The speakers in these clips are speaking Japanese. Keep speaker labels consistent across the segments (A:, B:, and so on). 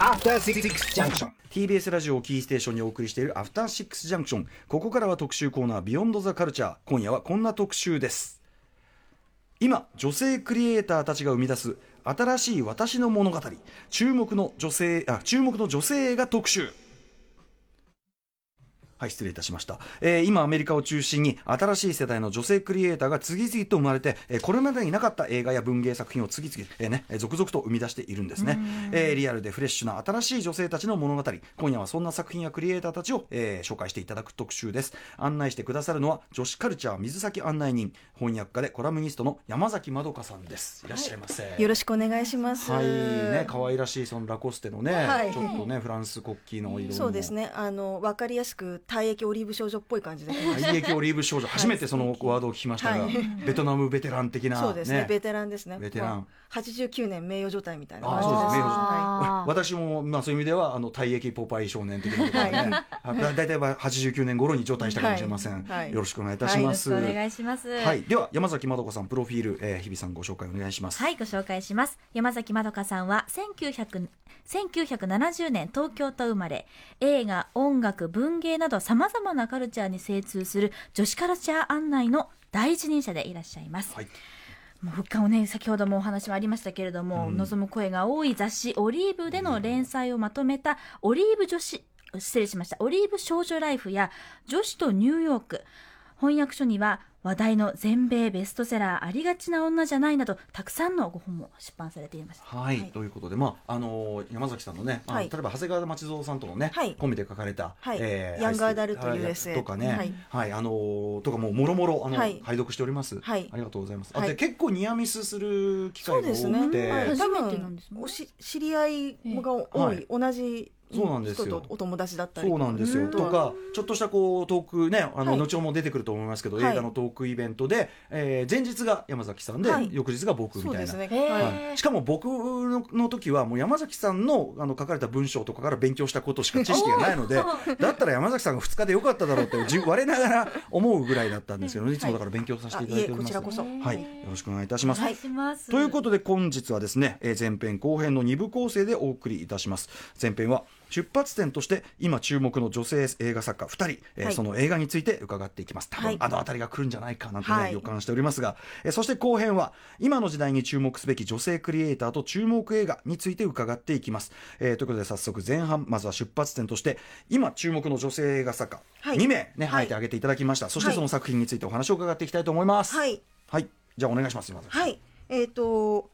A: After Six Junction.
B: TBS ラジオをキーステーションにお送りしているアフターシックスジャンクションここからは特集コーナービヨンドザカルチャー今夜はこんな特集です。今女性クリエイターたちが生み出す新しい私の物語。注目の女性あ注目の女性映画特集はい、失礼いたしました、えー今アメリカを中心に新しい世代の女性クリエイターが次々と生まれて、えーこれまでになかった映画や文芸作品を次々、えーね、えー続々と生み出しているんですね、えーリアルでフレッシュな新しい女性たちの物語。今夜はそんな作品やクリエイターたちを、えー紹介していただく特集です。案内してくださるのは女子カルチャー水先案内人翻訳家でコラムニストの山崎まどかさんです。いらっしゃいませ、
C: よろしくお願いします。
B: はい。ね可愛らしいそのラコステのね、
C: はい。
B: ちょっとねフランス国旗の色の
C: そうですね。あのわかりやすく体液オリーブ少女っぽい感じで来ました。
B: 退役オリーブ少女、初めてそのワードを聞きましたが、
C: はい。
B: ベトナムベテラン的な、
C: そうですね。ベテランですね。
B: ベテラン。
C: まあ89年名誉状態みたいな
B: あ
C: 感じで。す。
B: そうです名誉
C: は
B: 私も、まあ、そういう意味ではあの退役ポパイ少年的なことでね、大体は89年頃に除隊したかもしれません、
C: はい。はい
B: よろしくお願いいたします、
D: よろしくお願いします。
B: はい、では山崎まどかさんプロフィール、えー、日比さんご紹介お願いします。
D: はい、ご紹介します。山崎まどかさんは1900 1970年東京と生まれ、映画、音楽、文芸など様々なカルチャーに精通する女子カルチャー案内の第一人者でいらっしゃいます。
B: はい。
D: もう復刊をね先ほどもお話もありましたけれども、望む声が多い雑誌「オリーブ」での連載をまとめた「オリーブ女子」失礼しました「オリーブ少女ライフ」や「女子とニューヨーク」翻訳書には話題の全米ベストセラー「ありがちな女じゃない」などたくさんのご本も出版されています。
B: はい、ということで、まああのー山崎さんのね、まあ
C: はい。
B: 例えば長谷川町蔵さんとのね、
C: はい。
B: コンビで書かれた、
C: はい。
B: え
C: ヤングアダルト
B: はい
C: USA
B: とかね、は
C: はいい、
B: あのーとかもうもろもろあの、
C: はい。
B: 拝読しております。
C: はい。
B: ありがとうございます。あ
C: はい。
B: で結構ニアミスする機会が多
C: そうですね。
B: くて、
C: はい多
D: 初めてなん
C: 分
D: ですね。
C: おし知り合いが多い、
B: はい。
C: 同じ
B: そうなんですよ。
C: お友達だったり
B: そうなんですよ。
C: うん。
B: とか、ちょっとしたこうトークね、あの、
C: はい。
B: 後ほども出てくると思いますけど、
C: はい。
B: 映画のトークイベントで、えー前日が山崎さんで、
C: はい。
B: 翌日が僕みたいな。しかも僕のの時はもう山崎さんのあの書かれた文章とかから勉強したことしか知識がないのでだったら山崎さんが2日でよかっただろうってじ 我ながら思うぐらいだったんですけど、い。つもだから勉強させていただいております、
C: あいえこちらこそ。
B: はい、よろしくお願いいたします、
D: お願いします。
B: ということで本日はですね、えー前編後編の2部構成でお送りいたします。前編は出発点として今注目の女性映画作家2人、えー
C: はい。
B: その映画について伺っていきます。多分、
C: はい。
B: あの辺りが来るんじゃないかなんてね、
C: はい。
B: 予感しておりますが、えーそして後編は今の時代に注目すべき女性クリエイターと注目映画について伺っていきます、えーということで早速前半まずは出発点として今注目の女性映画作家、
C: はい。
B: 2名ね、
C: はい。
B: て挙げていただきました。そして
C: はい。
B: その作品についてお話を伺っていきたいと思います。
C: はい。
B: はい、じゃあお願いします
C: はい、えっ、と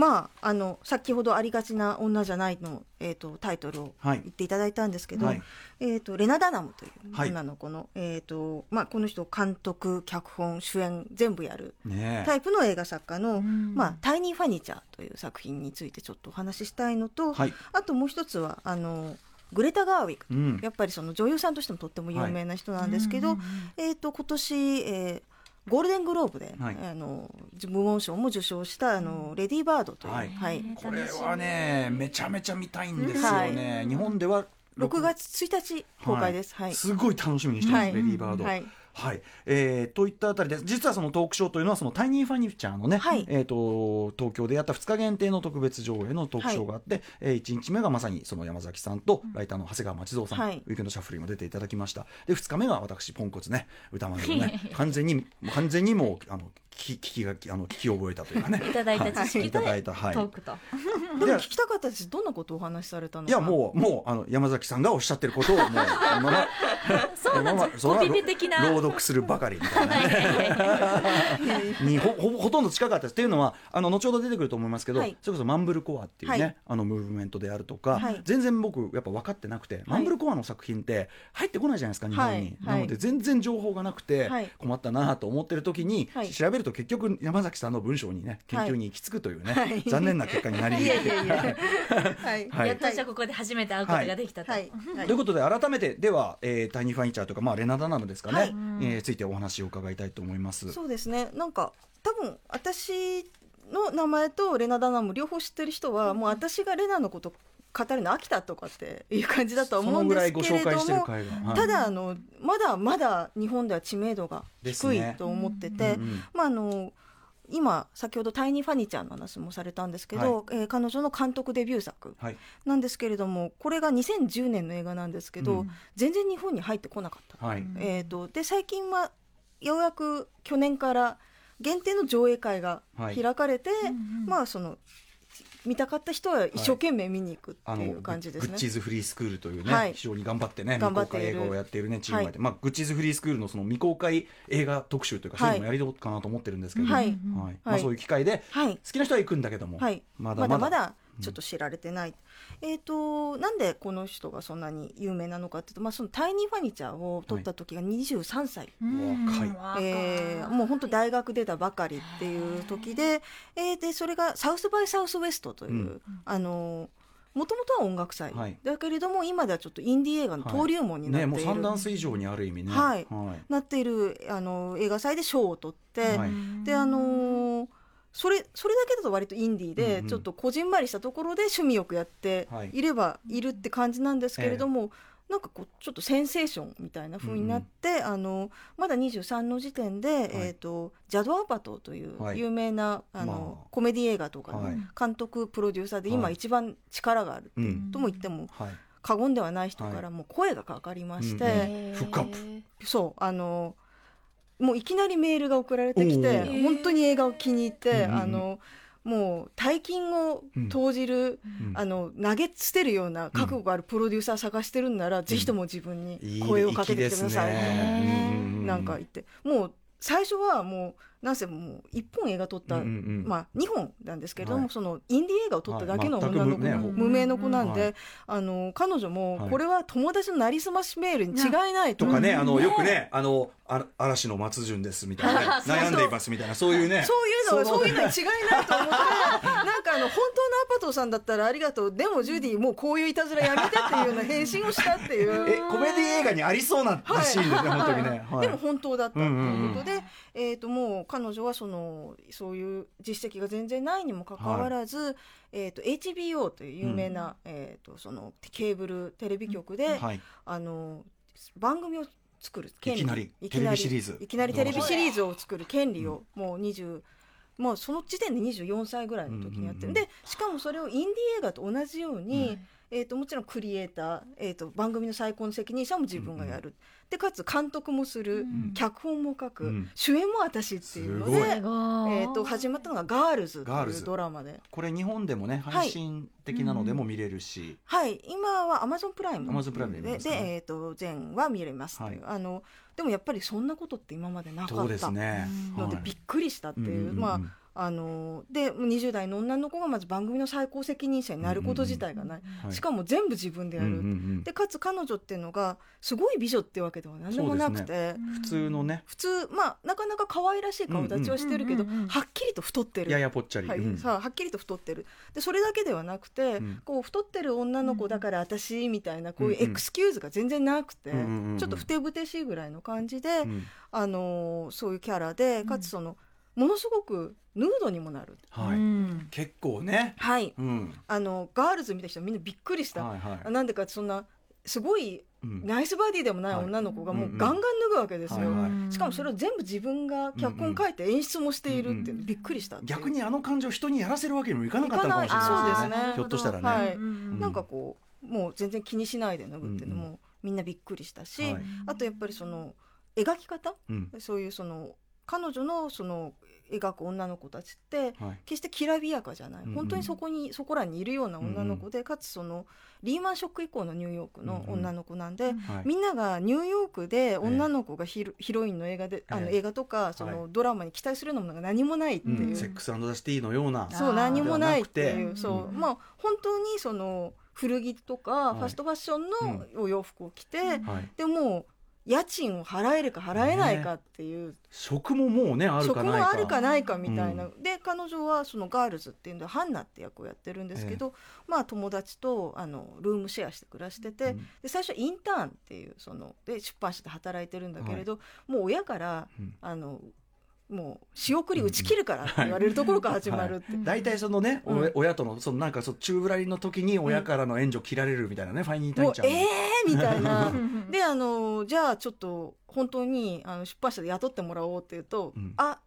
C: まああの先ほどありがちな女じゃないのえっ、とタイトルを
B: はい。
C: 言っていただいたんですけど、
B: はい。
C: えっ、とレナダナムという
B: はい。
C: 女の子の、えっ、とまあこの人監督脚本主演全部やるタイプの映画作家の、
D: ん。
C: まあ、タイニー・ファニチャーという作品についてちょっとお話ししたいのと、
B: はい。
C: あともう一つはあのグレタ・ガーウィック、
B: うん。
C: やっぱりその女優さんとしてもとっても有名な人なんですけど、えー、と今年、えーゴールデングローブで、
B: はい。
C: あの部門賞も受賞したあのレディー・バードという、
B: はい。
C: はい。
B: これはねめちゃめちゃ見たいんですよね、日本では
C: 6月1日公開です。はい。
B: すごい楽しみにしてます、
C: はい。
B: レディーバード。
C: はい
B: はい、えーといったあたりで実はそのトークショーというのはそのタイニーファニチャーのね、
C: はい。
B: えー、と東京でやった2日限定の特別上映のトークショーがあって、えー、1日目がまさにその山崎さんとライターの長谷川町蔵さん、
C: はい。
B: ウィークエンドシャッフルにも出ていただきました。で2日目が私ポンコツね歌丸のね 完全に完全にもうあの聞き聞きがあの聞き覚えたというかね。
D: いただいた知識
B: はい。いただいたはい。
D: トークと。
C: でも聞きたかったです。どんなことをお話しされたの？か
B: いやもうもうあの山崎さんがおっしゃってることをもう まま
D: そうなんです。
B: そのまま
D: コピペ的な。
B: 朗読するばかりみたいな。ねに ほほほとんど近かったです。っていうのはあの後ほど出てくると思いますけど、
C: はい。
B: それこそマンブルコアっていうね、
C: はい。
B: あのムーブメントであるとか、
C: はい。
B: 全然僕やっぱ分かってなくて、マンブルコアの作品って入ってこないじゃないですか日本に、
C: はい。
B: なので全然情報がなくて
C: はい。
B: 困ったなと思ってる時に、
C: はい。
B: 調べると結局山崎さんの文章にね研究に行き着くというね、
C: はい。
B: 残念な結果になり
C: はい。
B: はい。
D: やっと私はここで初めて会うことができたと。
B: ということで改めてでは、えータイニーファニチャーとか、まあ、レナダナムですかね、
C: はい。
B: えーついてお話を伺いたいと思います。
C: そうですね。なんか多分私の名前とレナ・ダナム両方知ってる人はもう私がレナのこと語るの飽きたとかっていう感じだと思うんですけれども
B: はい。
C: ただあのまだまだ日本では知名度が低いと思ってて、
B: うんうん
C: まああの今先ほどタイニー・ファニーちゃんの話もされたんですけど、えー彼女の監督デビュー作
B: はい。
C: なんですけれどもこれが2010年の映画なんですけど、
B: うん。
C: 全然日本に入ってこなかった。
B: はい。
C: えー、とで最近はようやく去年から限定の上映会が
B: はい。
C: 開かれて、
D: うんうん。
C: まあその見たかった人は一生懸命見に行くっていう感じですね。
B: グッチーズフリースクールというね、
C: はい。
B: 非常に頑張ってね未公開映画をやっているねチームがい。て、まあ、グッチーズフリースクールのその未公開映画特集というか、
C: はい。
B: そういうのもやりどうかなと思ってるんですけど、
C: はい。
B: はい。まあ、そういう機会で
C: はい。
B: 好きな人は行くんだけども、まだ。まだ
C: まだちょっと知られてない、えっ、となんでこの人がそんなに有名なのかっていうと、まあ、そのタイニーファニチャーを撮った時が23歳、
D: うん
B: 若い。
C: えーもう本当大学出たばかりっていう時で,、えーでそれがサウスバイサウスウエストという、
B: うん。
C: あのもともとは音楽祭、
B: はい。
C: だけれども今ではちょっとインディー映画の登竜門になっている、
B: ねもう三段ス以上にある意味ね。
C: はい。
B: はい。
C: なっているあの映画祭で賞を取って、
B: はい。
C: であのーそれそれだけだと割とインディー
B: うん
C: で
B: うん。
C: ちょっとこじんまりしたところで趣味よくやって
B: はい。
C: いればいるって感じなんですけれども、なんかこうちょっとセンセーションみたいな風になって、あのまだ23の時点で、えー、とジャド・アパトという
B: はい。
C: 有名な、あの
B: まあ。
C: コメディ映画とかの
B: はい。
C: 監督プロデューサーで
B: はい。
C: 今一番力があるとも言っても
B: はい
C: 過言ではない人か
B: はい。
C: らもう声がかかりまして。そうあのもういきなりメールが送られてきて本当に映画を気に入って、
B: うんうんうん。
C: あのもう大金を投じる、
B: うん。
C: あの投げ捨てるような覚悟があるプロデューサー探してるんなら、ぜひとも自分に声をかけてください。
B: 粋
C: って
B: ですね。うんうんうん
C: なんか言って。もう最初はもうなんせもう1本映画撮った、
B: うんうんうん。
C: まあ、2本なんですけれども、
B: はい。
C: そのインディー映画を撮っただけの
B: はい。
C: 女の子、
B: 全く
D: 無
C: 名の子なんで、
B: はい
C: あの彼女も
B: はい。
C: これは友達のなりすましメールに違いないと。
B: とかね、あの
D: ね
B: よくね、あのあ嵐の松潤ですみたいなね、悩んでいますみたいな、そういうね。
C: そういうのは
B: そ
C: う。いうのに違いないと思って なんかあの本当のアパトさんだったらありがとう。でもジュディもうこういういたずらやめてっていうような返信をしたっていう。
B: え、コメディ映画にありそうなシーンですね、本当にね。はい。
C: でも本当だったということで、
B: うんうん
C: えー、ともう彼女はそのそういう実績が全然ないにもかかわらず、えー、と HBO という有名な、えー、とそのケーブルテレビ局で、
B: はい。
C: あの番組を作る権利。
B: いきなり
C: い
B: テレビシリーズ。
C: いきなりテレビシリーズを作る権利をもう20もうその時点で24歳ぐらいの時にやってる、
B: うんうんうん
C: でしかもそれをインディー映画と同じように、えー、ともちろんクリエイター、えー、と番組の最高の責任者も自分がやる、でかつ監督もする、
D: うん。
C: 脚本も書く、
B: うん。
C: 主演も私っていうの
B: すごい。
C: で、えー、と始まったのが「ガールズ」という
B: ガールズ。
C: ドラマで。
B: これ日本でもね、配信的なのでも見れるし。
C: はい、今はアマゾンプライム
B: Amazon プライムで
C: で
B: ね
C: えー、と全話見れますという、
B: は
C: あのでもやっぱりそんなことって今までなかった
B: そうですね。
C: ので
B: はい。
C: びっくりしたっていう、
B: うんうんうん。
C: まああので20代の女の子がまず番組の最高責任者になること自体がない、
B: はい。
C: しかも全部自分でやる、
B: うんうんうん
C: でかつ彼女っていうのがすごい美女ってわけでは何でもなくて、
B: 普通のね、
C: 普通まあなかなか可愛らしい顔立ちはしてるけど、
D: うんうんうんうん
C: はっきりと太ってる。
B: ややぽっちゃり。
C: はい。
B: うん。
C: さあはっきりと太ってる。でそれだけではなくて、
B: うん。
C: こう太ってる女の子だから私みたいなこういう
B: うんうん。
C: エクスキューズが全然なくて、
B: うんうんうんうん。
C: ちょっとふてぶてしいぐらいの感じで、
B: うん。
C: あのーそういうキャラでかつその、ものすごくヌードにもなる。
B: はい。
D: うん。
B: 結構ね。
C: はい。
B: うん。
C: あのガールズ見た人はみんなびっくりした、
B: はいはい。
C: なんでかそんなすごい
B: うん。
C: ナイスバディでもない
B: はい。
C: 女の子がも
B: う
C: ガンガン脱ぐわけですよ、
B: はいはい。
C: しかもそれを全部自分が脚本書いて演出もしているっていうのびっくりした
B: 逆にあの感情人にやらせるわけにもいかなかったのかもしれない
C: そう
B: ですね。
C: ね
B: ひょっとしたらね。
C: はい。
D: うん
C: なんかこうもう全然気にしないで脱ぐっていうの
B: うん
C: もみんなびっくりしたし、
B: はい。
C: あとやっぱりその描き方？
B: うん。
C: そういうその彼女のその描く女の子たちって
B: はい。
C: 決してきらびやかじゃない、
B: うんうん。
C: 本当にそこにそこらにいるような女の子で、かつそのリーマンショック以降のニューヨークの女の子なんで、
B: はい。
C: みんながニューヨークで女の子がヒロ,、ヒロインの映画であの
B: ええ。
C: 映画とかそのドラマに期待するようなものが何もないっていう、
B: うん。セックスザシティのような。
C: そう何もないっていう。そう、
D: うん。
C: まあ本当にその古着とか
B: い。
C: ファストファッションのお洋服を着て、
D: うん。
B: はい。
C: でも家賃を払えるか払えないかっていう、
B: 職ももうねあるかないか。
C: もあるかないかみたいな、
B: う
C: で彼女はそのガールズっていうのでハンナって役をやってるんですけど、まあ友達とあのルームシェアして暮らしてて、
B: うん。
C: で最初インターンっていうそので出版社で働いてるんだけれど、もう親から
B: うん。
C: あのもう仕送り打ち切るからって言われるところから始まるって、
D: はい。
B: 大体そのね、お
C: うん。
B: 親とのそのなんかそう宙ぶらりの時に親からの援助切られるみたいなね、ファイニータイちゃん
C: もうええー、みたいな。
D: うん。
C: であのじゃあちょっと本当にあの出版社で雇ってもらおうって言うと、
B: うん。
C: あ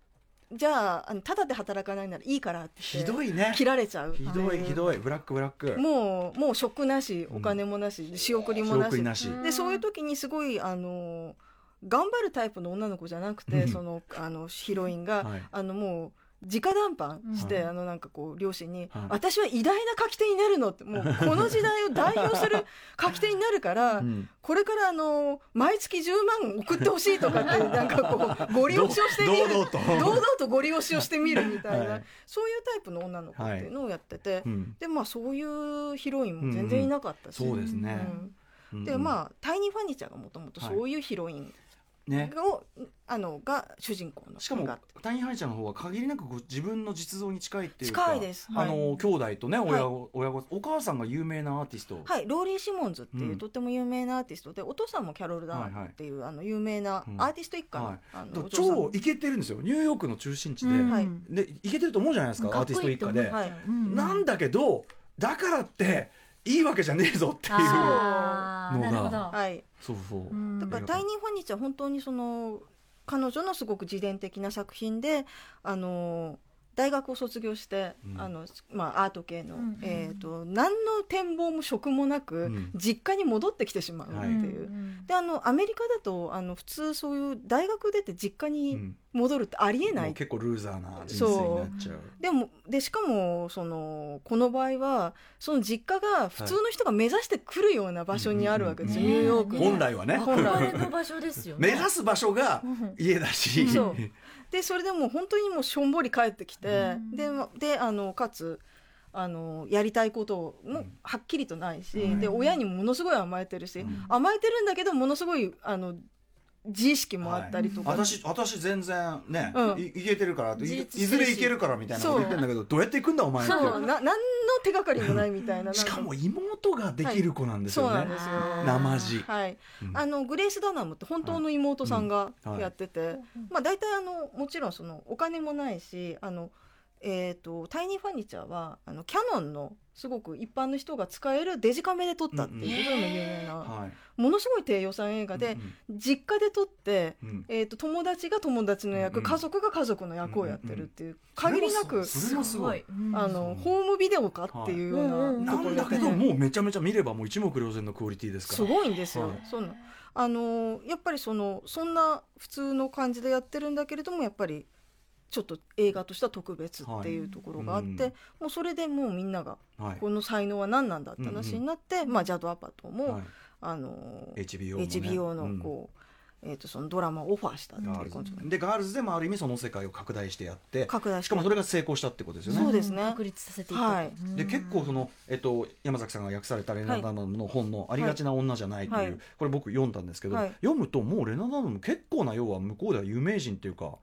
C: じゃあただで働かないならいいからって
B: ひどいね。
C: 切られちゃう。
B: ひどいひどい。ブラックブラック。
C: もうもう職なしお金もなし、仕送りもなし。
B: 仕送りなし。
C: でそういう時にすごいあの頑張るタイプの女の子じゃなくて、
B: うん。
C: そのあのヒロインが、
B: はい。
C: あのもう直談判して、
B: うん。
C: あのなんかこう両親に、
B: はい。
C: 私は偉大な書き手になるのってもうこの時代を代表する 書き手になるから、
B: うん。
C: これからあの毎月10万送ってほしいとかって なんかこうご利用しをしてみる。
B: 堂々と。
C: 堂々とご利用しをしてみるみたいな、
B: はい。
C: そういうタイプの女の子っていうのをやってて、
B: うん。
C: でまあそういうヒロインも全然いなかったし、
B: そうですね。
C: うん。でまあタイニー・ファニチャーがもともとそういうヒロイン
B: ね。
C: を、あのが主人公の
B: しかも
C: が
B: タイニー・ファニチャーの方は限りなく自分の実像に近いっていうか
C: 近いです。はい。
B: あの兄弟とね
C: はい。
B: 親御お母さんが有名なアーティスト。
C: はい、ローリー・シモンズっていう、
B: うん。
C: とっても有名なアーティストでお父さんもキャロル・ダナムっていう、あの有名な
B: うん
C: アーティスト一家の,、
B: はい
C: あの
B: 超イケてるんですよ。ニューヨークの中心地で、
D: うん。
C: はい。
B: でイケてると思うじゃないですかアーティスト一家で、
C: はい。
D: うん。
B: なんだけどだからっていいわけじゃねえぞっていうのが。
D: なるほど、
C: はい、
B: そうそう、
D: うん。
C: だから「タイニー・ファニチ」は本当にその彼女のすごく自伝的な作品であの大学を卒業して、
B: うん。
C: あのまあ、アート系の、
D: うんうん
C: えー、と何の展望も職もなく、
B: うん。
C: 実家に戻ってきてしまうって
B: はい。
C: いう。であのアメリカだとあの普通そういう大学出て実家
B: う
C: に
B: ん。
C: 戻るってありえない、
B: 結構ルーザーな人生になっちゃう。
C: でもでしかもそのこの場合はその実家が普通の人が目指してくるような場所にあるわけですよ、
D: うん
C: ニューヨークに。
B: 本来はね。
C: 本来
D: の場所ですよね。
B: 目指す場所が
D: うん
B: 家だし、
C: そう。でそれでもう本当にもうしょんぼり帰ってきて、
D: うん。
C: でまであのかつあのやりたいことも
B: うん。
C: はっきりとないし、
B: うん。
C: で親にもものすごい甘えてるし、
B: うん。
C: 甘えてるんだけどものすごいあの自意識もあったりとか、
B: 私私全然ね、
C: うん。
B: いいけてるからいずれいけるからみたいなこと言ってんだけどどうやって行くんだお前って。
C: そう。な何の手がかりもないみたいな
B: しかも妹ができる子なんですよね。
C: そうなんですよ。
D: あー
B: 生地。
C: はい、
B: うん。
C: あのグレース・ダナムって本当の妹さんが
B: うんはい。
C: やってて、まあ、大体あのもちろんそのお金もないしあの、えー、とタイニーファニチャーはあのキャノンのすごく一般の人が使えるデジカメで撮ったっていうことでも有名な、
B: はい。
C: ものすごい低予算映画で、実家で撮って、えー、と友達が友達の役、
B: うん
C: 家族が家族の役をやってるっていう、限りなくあのホームビデオかっていうような、と
B: だけどもうめちゃめちゃ見ればもう一目瞭然のクオリティですから。
C: すごいんですよ、
B: はい。
C: そんな。あのーやっぱりそのそんな普通の感じでやってるんだけれどもやっぱりちょっと映画としては特別っていうところがあって、
B: はい。うん。
C: もうそれでもうみんなが
B: はい。
C: この才能は何なんだって話になって、まあ、ジャド・アパトも、
B: はい。
C: あのー
B: HBO もね。
C: HBO のこう、えー、とそのドラマをオファーしたっていう
B: でガールズでもある意味その世界を拡大してやって
C: 拡大し
B: かもそれが成功したってことですよね。
C: そうですね。
D: 確立させてい。っ
C: はい
B: で結構その、えっと、山崎さんが訳されたレナ・ダノムの本の「ありがちな女じゃない」という、
C: はい。
B: これ僕読んだんですけど、
C: はい。
B: 読むともうレナ・ダノム結構な要は向こうでは有名人っていうか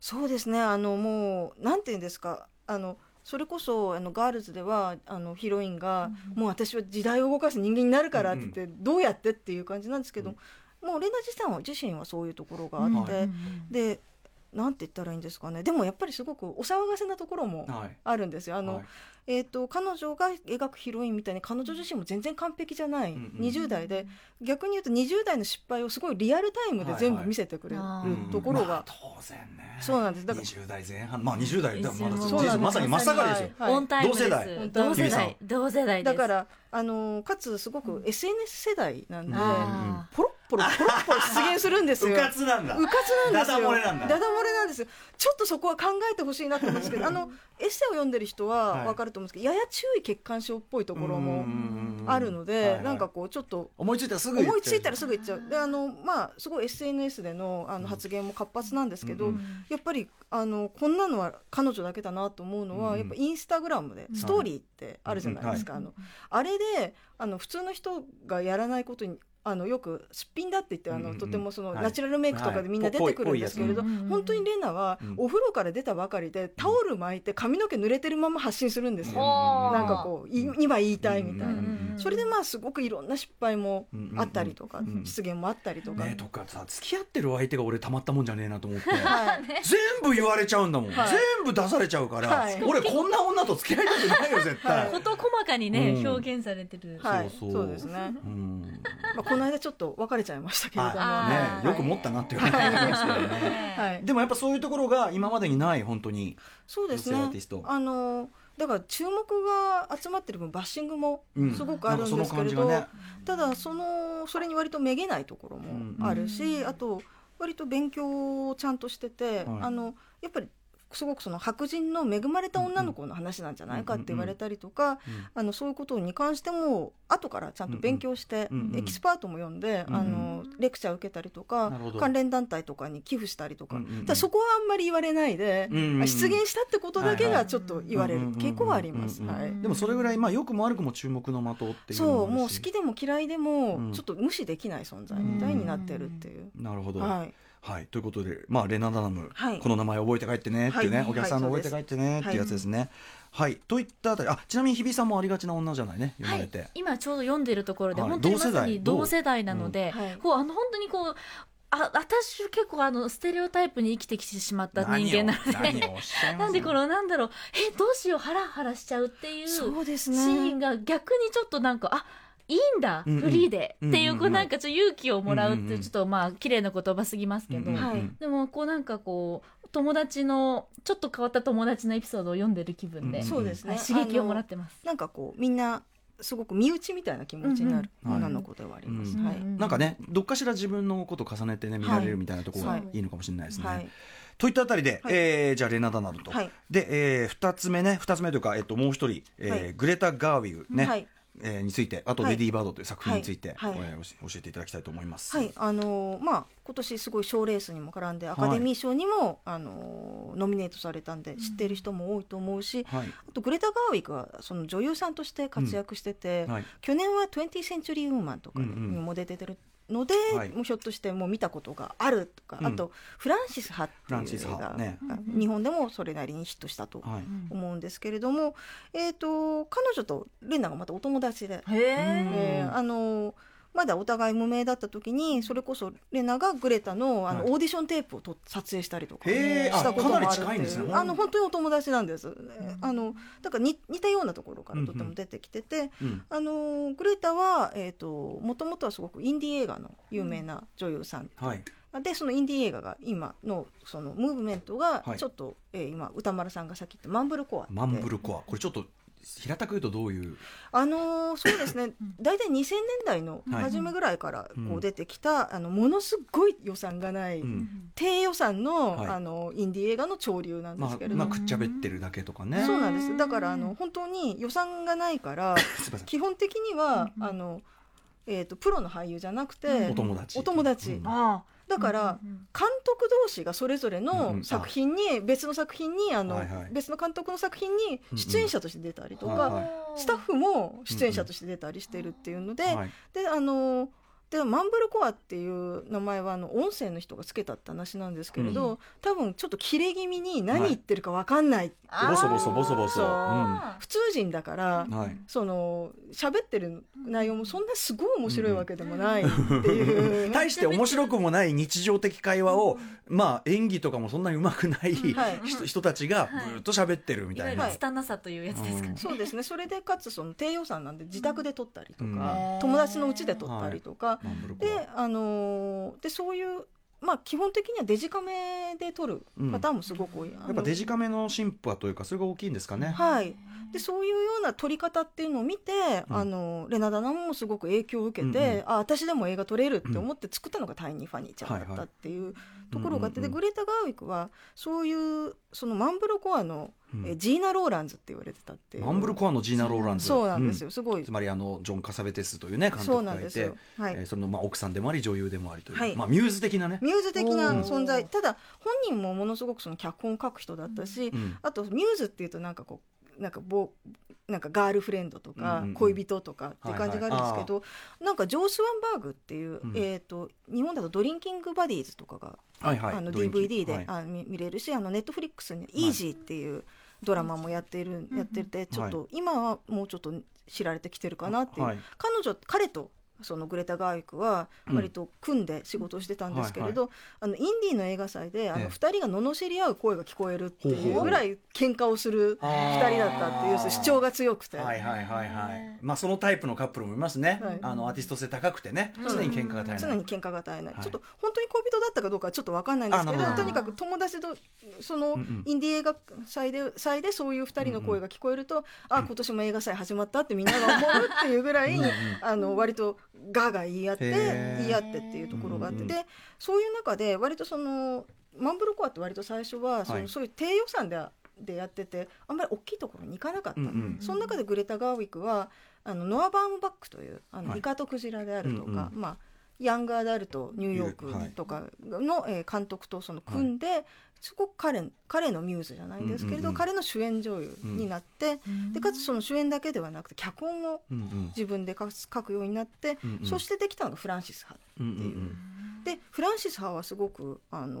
C: そうですね。あのもうなんていうんですか。あのそれこそあのガールズではあのヒロインが、もう私は時代を動かす人間になるからって言って、どうやってっていう感じなんですけど、もうレナ自身は自身はそういうところがあって、
B: はい
C: でなんて言ったらいいんですかね。でもやっぱりすごくお騒がせなところも
B: はい。
C: あるんですよ。あの
B: はい。
C: えー、と彼女が描くヒロインみたいに彼女自身も全然完璧じゃない、
B: うんうん
C: 20代で逆に言うと20代の失敗をすごいリアルタイムで全部見せてくれる
D: はい
B: うん
C: ところが、
B: まあ、当然ね。
C: そうなんです。だから
B: 20代前半。まあ20代だまだ
D: そうなんです。
B: まさに真っ盛りです。よ、
C: はい。
B: 同世代。
D: 同世代。同世代。です
C: だからあのかつすごく SNS 世代なんで、
D: あ
C: ポロッポロポロッポロ出現するんですよ。
B: うかつなんだ。
C: うかつなんですよ。
B: ダダ漏れなんだ。
C: ダダ漏れなんですよ。ちょっとそこは考えてほしいなと思うんですけど、あのエッセイを読んでる人は
B: はい。
C: わかると思うんですけど、やや注意欠陥症っぽいところもあるの
B: はい
C: で、
B: はい。
C: なんかこうちょっと
B: 思いついたらすぐ
C: 思いついたらすぐ言っちゃう。で、あのまあすごい SNS でのあの発言も活発なんですけど、
B: うん
C: やっぱりあのこんなのは彼女だけだなと思うのは、
B: うん。
C: やっぱインスタグラムでストーリーってあるじゃないですか。あのあれであの普通の人がやらないことにあのよくすっぴんだって言ってあの、とてもその、
B: はい。
C: ナチュラルメイクとかでみんな出てくるんですけれど、本当にレナは、
B: うん
C: お風呂から出たばかりでタオル巻いて髪の毛濡れてるまま発信するんですよ。
D: うん
C: なんかこうい今言いたいみたいな。それでまあすごくいろんな失敗もあったりとか、失言もあったりとか、
B: ねとかさ付き合ってる相手が俺たまったもんじゃねえなと思って。
C: はい。
B: 全部言われちゃうんだもん、
C: はい。
B: 全部出されちゃうから、
C: はい。
B: 俺こんな女と付き合いたくないよ絶対、
D: 細かにね、
B: うん。
D: 表現されてる、
C: はい。
B: そう
C: ですね、
B: うん。
C: まあ、この間ちょっと別れちゃいましたけれども、
B: ねよく持ったなっていう感じがますけどね。
C: はい、
B: でもやっぱそういうところが今までにない本当に。
C: そうですね。
B: 女性アーティスト。
C: あのだから注目が集まってる分バッシングも
B: うん。
C: すごくあるんですけれど、
B: なんね。
C: ただそのそれに割とめげないところもあるし、
D: うん。
C: あと割と勉強をちゃんとしてて、
B: はい。
C: あのやっぱりすごくその白人の恵まれた女の子の話なんじゃないかって言われたりとか、あのそういうことに関しても後からちゃんと勉強して、エキスパートも呼んで、あのレクチャー受けたりとか関連団体とかに寄付したりとか,、
B: う
C: そこはあんまり言われないで、出現したってことだけがちょっと言われる傾向はあります。はい。
B: でもそれぐらいまあ良くも悪くも注目の的っていうの
C: そう
B: も
C: う好きでも嫌いでも、
B: うん。
C: ちょっと無視できない存在みたいになってるっていう。
B: なるほど、
C: はい、
B: はい、ということで、まあ、レナ・ダナム、
C: はい。
B: この名前覚えて帰ってねっていうね、
C: はい。
B: お客さんの覚えて帰ってねっていうやつですね。はい、といったあたり、あ、ちなみに日比さんもありがちな女じゃないね、読
D: はい
B: まれて。、
D: 今ちょうど読んでるところで、
B: はい。
D: 本当にまさに
B: 同世代。
D: なので、
C: う？ん。はい。
D: こうあの本当にこうあ私結構あのステレオタイプに生きてきてしまった人間なので。なんでこのなんだろうえどうしようハラハラしちゃうっていうシーン
C: ね。
D: が逆にちょっとなんかあいいんだ、
B: うんうん。
D: フリーで、
B: うんうん
D: っていうこうなんかちょっと勇気をもらうってちょっとまあ綺麗な言葉すぎますけど、
B: うんうんうん。
C: はい。
D: でもこうなんかこう友達のちょっと変わった友達のエピソードを読んでる気分で、
B: うん
C: そうですね。
D: はい刺激をもらってます。
C: なんかこうみんなすごく身内みたいな気持ちになる
B: うんうん
C: 女の子ではあります。
B: うん
C: はい。
D: うん。
B: なんかね、どっかしら自分のことを重ねてね、見られるみたいなところが
C: はい
B: いいのかもしれないですね。
C: はい。
B: といったあたりで、
C: はい。
B: えーじゃあレナ・ダナルと、
C: はい。
B: で、えー、二つ目ね二つ目というか、えっと、もう一人、えー
C: はい。
B: グレタ・ガーウィグね、
C: はい。
B: えーについてあと「
C: はい。
B: レディー・バード」という作品について、
C: はい。はい。
B: えー教えていただきたいと思います。
C: はい、あのーまあ今年すごい賞レースにも絡んでアカデミー賞にも、あのーノミネートされたんで知っている人も多いと思うし、
B: はい。
C: あとグレタ・ガーウィグはその女優さんとして活躍してて、
B: はい。
C: 去年は「20th Century Woman」とかに
B: うんうん
C: も出てるので、
B: はい。
C: もうひょっとしてもう見たことがあるとか、
B: うん。
C: あと「フランシス・ハ」って
B: フランシス
C: いう映画
B: 派。ね。
C: が日本でもそれなりにヒットしたと
B: はい。
C: 思うんですけれども、えー、と彼女とレナがまたお友達で。
D: へ
C: えーあのまだお互い無名だった時にそれこそレナがグレタのあの、
B: はい。
C: オーディションテープをと撮影したりとかしたこともあるっていうあの本当にお友達なんです、あのだから似似たようなところからとても出てきてて、
B: うん。
C: あのグレタはえっ、ともともとはすごくインディー映画の有名な女優さん。
B: はい。
C: でそのインディー映画が今のそのムーブメントが
B: はい。
C: ちょっと、えー今歌丸さんがさっき言ったマンブルコア
B: マンブルコア。これちょっと平たく言うとどういう？
C: あのーそうですね。大体2000年代の初めぐらいからこ
B: う
C: 出てきた、あのものすごい予算がない、
B: うん。
C: 低予算の,、
B: はい。
C: あのインディー映画の潮流なんで
B: ますあ
C: けれど。も、
B: まあくっちゃべってるだけとかね。
C: そうなんです。だからあの本当に予算がないから基本的には、
D: うん
C: あのえー、とプロの俳優じゃなくて、
D: うん
B: お友達。
C: お友達。
B: うん。
D: あ
C: だから、監督同士がそれぞれの作品に、別の作品にあの、別の監督の作品に出演者として出たりとか、スタッフも出演者として出たりしてるっていうので、
B: はい。
C: であのでマンブルコアっていう名前はあの音声の人がつけたって話なんですけれど、
B: う
C: 多分ちょっと切れ気味に何言ってるか分かんない、
B: ボソボソボソボソ。
C: そう
D: あ
C: 普通人だから、
B: はい。
C: その喋ってる内容もそんなすごい面白いわけでもないっていう、
B: 大して面白くもない日常的会話を、まあ演技とかもそんなにうまくない
C: はい。
B: 人人たちが
D: はい。
B: ずっと喋ってるみたいな、
D: る拙さというやつですかね。
C: そうですね。それでかつその低予算なんで自宅で撮ったりとか、
B: うん。
C: 友達の家で撮ったりとか、で,、あのーでそういう、まあ、基本的にはデジカメで撮るパターンもすごく多い。あの
B: やっぱデジカメの進歩はというかそれが大きいんですかね、
C: はい、でそういうような撮り方っていうのを見て、
B: うん。
C: あのレナダナもすごく影響を受けて、
B: うんうん。
C: あ私でも映画撮れるって思って作ったのがタイニー・ファニーちゃんだったっていうところがあって、でグレタ・ガーウィクはそういうそのマンブルコアの、
B: うん。
C: えジーナ・ローランズって言われてたって
B: マンブルコアのジーナ・ローランズ。
C: そうなんですよ、
B: う
C: すごい。
B: つまりあのジョン・カサベテスというね監督がいて
C: なんですよ、はい。
B: えーそのまあ奥さんでもあり女優でもありという、
C: はい。
B: まあ、ミューズ的なね、
C: ミューズ的な存在。ただ本人もものすごくその脚本を書く人だったし、
B: うん。
C: あとミューズっていうとなんかこうなんかボなんかガールフレンドとか恋人とかって感じがあるんですけど、なんかジョー・スワンバーグっていう、
B: うん。
C: えー、と日本だと「ドリンキング・バディーズ」とかが、あの DVD で、
B: はい。
C: あ見見れるしあのネットフリックスに「イージーっていうドラマもやっている、やっててちょっと、今はもうちょっと知られてきてるかなっていう、
B: はい。
C: 彼女彼とそのグレタ・ガーウィクは割と組んで仕事をしてたんですけれど、あのインディーの映画祭であ
B: ええ。
C: の2人が罵り合う声が聞こえるってい
B: ほう
C: ぐらい喧嘩をする
B: あ
C: 2
B: ー
C: 人だったっていう主張が強くて、
B: はいはいはいはい。まあそのタイプのカップルもいますね、
C: はい。
B: あのアーティスト性高くてね。
C: うん。
B: 常に喧嘩が絶えない、
C: 常に喧嘩が絶えない、
B: はい。
C: ちょっと本当に恋人だったかどうかはちょっと分かんないんですけどとにかく友達とその
B: うんうん。
C: インディー映画祭で祭でそういう2人の声が聞こえると、あ今年も映画祭始まったってみんなが思うっていうぐらい
B: うんうん。
C: あの割とガーガー言い合って言い合ってっていうところがあって、でそういう中で割とそのマンブルコアって割と最初はその、
B: はい。
C: そういう低予算ででやっててあんまり大きいところに行かなかった、
B: うんうん
C: その中でグレタ・ガーウィクはあのノア・バームバックというあの、
B: はい。
C: イカとクジラであるとか、
B: うんうん
C: まあ、ヤングアダルトニューヨークとかの、えー監督とその組んで、すごく彼彼のミューズじゃないんですけれど、
B: うんうんうん。
C: 彼の主演女優になって、でかつその主演だけではなくて脚本を自分で書く書くようになって、
B: うんうん。
C: そしてできたのがフランシス・ハ
B: う。んうん
C: でフランシス・ハはすごくあの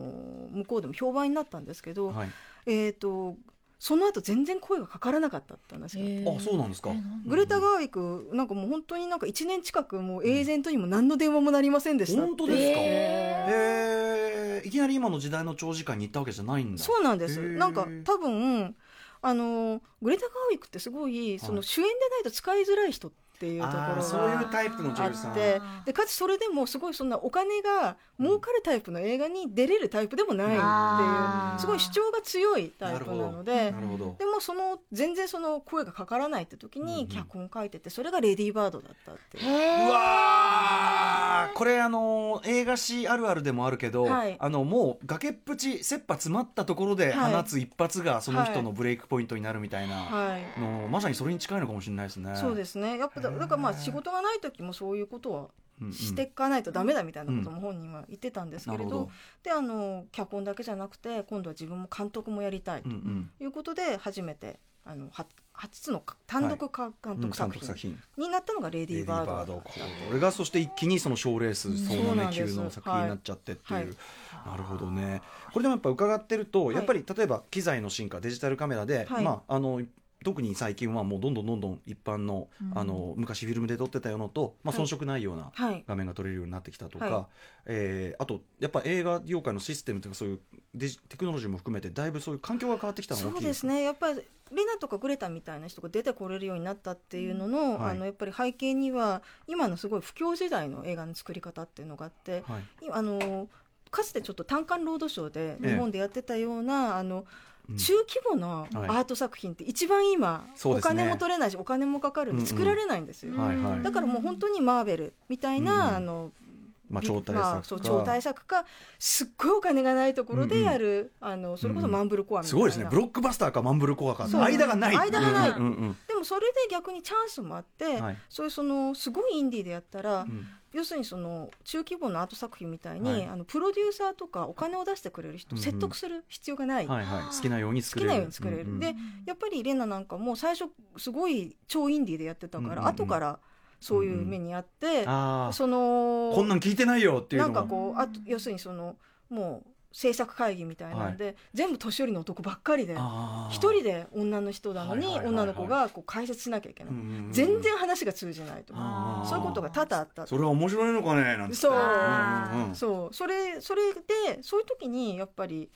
C: 向こうでも評判になったんですけど、
B: うんはい。
C: えー、とその後全然声がかからなかったって話があ
B: そうなんですか。
C: グレタ・ガーウィクなんかもう本当になんか1年近くもうエージェントにも何の電話もなりませんでしたって
B: 本当ですか。
D: へ
B: へえいきなり今の時代の長時間に行ったわけじゃないんだ。
C: そうなんです。なんか多分あのグレタ・ガーウィクってすごいその主演でないと使いづらい人っていうところ
B: あーそう
C: が
B: いうタイプの女
C: あ
B: 優さん。
C: ってでかつそれでもすごいそんなお金が儲かるタイプの映画に出れるタイプでもないっていうすごい主張が強いタイプなのででもその全然その声がかからないって時に脚本書いててそれがレディー・バードだったっていう。
D: へ
B: うわー。これあの映画史あるあるでもあるけど、
C: はい。
B: あのもう崖っぷち切羽詰まったところで
C: はい。
B: 放つ一発がその人のブレイクポイントになるみたいな
C: はい。
B: の、まさにそれに近いのかもしれないですね。
C: そうですね。やっぱだだからまあ仕事がない時もそういうことは
B: うんうん。
C: していかないとダメだみたいなことも本人は言ってたんですけれど,、
B: なるほど。
C: であの脚本だけじゃなくて今度は自分も監督もやりたいと
B: うんうん。
C: いうことで初めてあのは初の単独か監督作品になったのが「レディー・バードだった」
B: バードこれがそして一気にその賞レース総なめ級の作品になっちゃってっていう、
C: はい。
B: なるほどね。これでもやっぱ伺ってると、
C: はい。
B: やっぱり例えば機材の進化デジタルカメラで、
C: はい。
B: まああの特に最近はもうどんどんどんどん一般の,、
D: うん。
B: あの昔フィルムで撮ってたようなと、まあ、
C: はい。
B: 遜色ないような
C: はい。
B: 画面が撮れるようになってきたとか、
C: はい。
B: えーあとやっぱ映画業界のシステムというかそういうデジテクノロジーも含めてだいぶそういう環境が変わってきたの
C: そうですね。やっぱりレナとかグレタみたいな人が出てこれるようになったっていうのの,、
B: はい。
C: あのやっぱり背景には今のすごい不況時代の映画の作り方っていうのがあって
B: はい。
C: いあのかつてちょっと単館ロードショーで
B: ええ
C: 日本でやってたような、あの
B: うん
C: 中規模なア
B: はい。
C: ート作品って一番今、お金も取れないしお金もかかるんで
B: うんうん。
C: 作られないんですよ、だからもう本当にマーベルみたいな、
B: うん
C: あの
B: まあ、超大作
C: ま
B: か、
C: あそう超大作かすっごいお金がないところでやる、あのそれこそマンブルコアみたいな、
B: すごいですね。ブロックバスターかマンブルコアか。間がない。
C: 間がない。
B: うんうんうん。
C: でもそれで逆にチャンスもあって、
B: はい。
C: そういうそのすごいインディーでやったら、
B: うん
C: 要するにその中規模のアート作品みたいに、
B: はい。
C: あのプロデューサーとかお金を出してくれる人を説得する必要がない、
B: はいはい、好きなように作れる。
C: 好きなように作れる、
B: うんうん。
C: でやっぱりレナなんかも最初すごい超インディーでやってたから、
B: うんうんうん。
C: 後からそういう目にあって、
B: ああ
C: その
B: こんなん聞いてないよっていう
C: なんかこうあと要するにそのもう制作会議みたいなんで、全部年寄りの男ばっかりで一人で女の人なのに
B: はいはいはいはい。
C: 女の子がこう解説しなきゃいけない、全然話が通じないと。かそういうことが多々あった。
B: それは面白いのかねなんて。
C: そう。
B: うんうん
C: そう。それそれでそういう時にやっぱり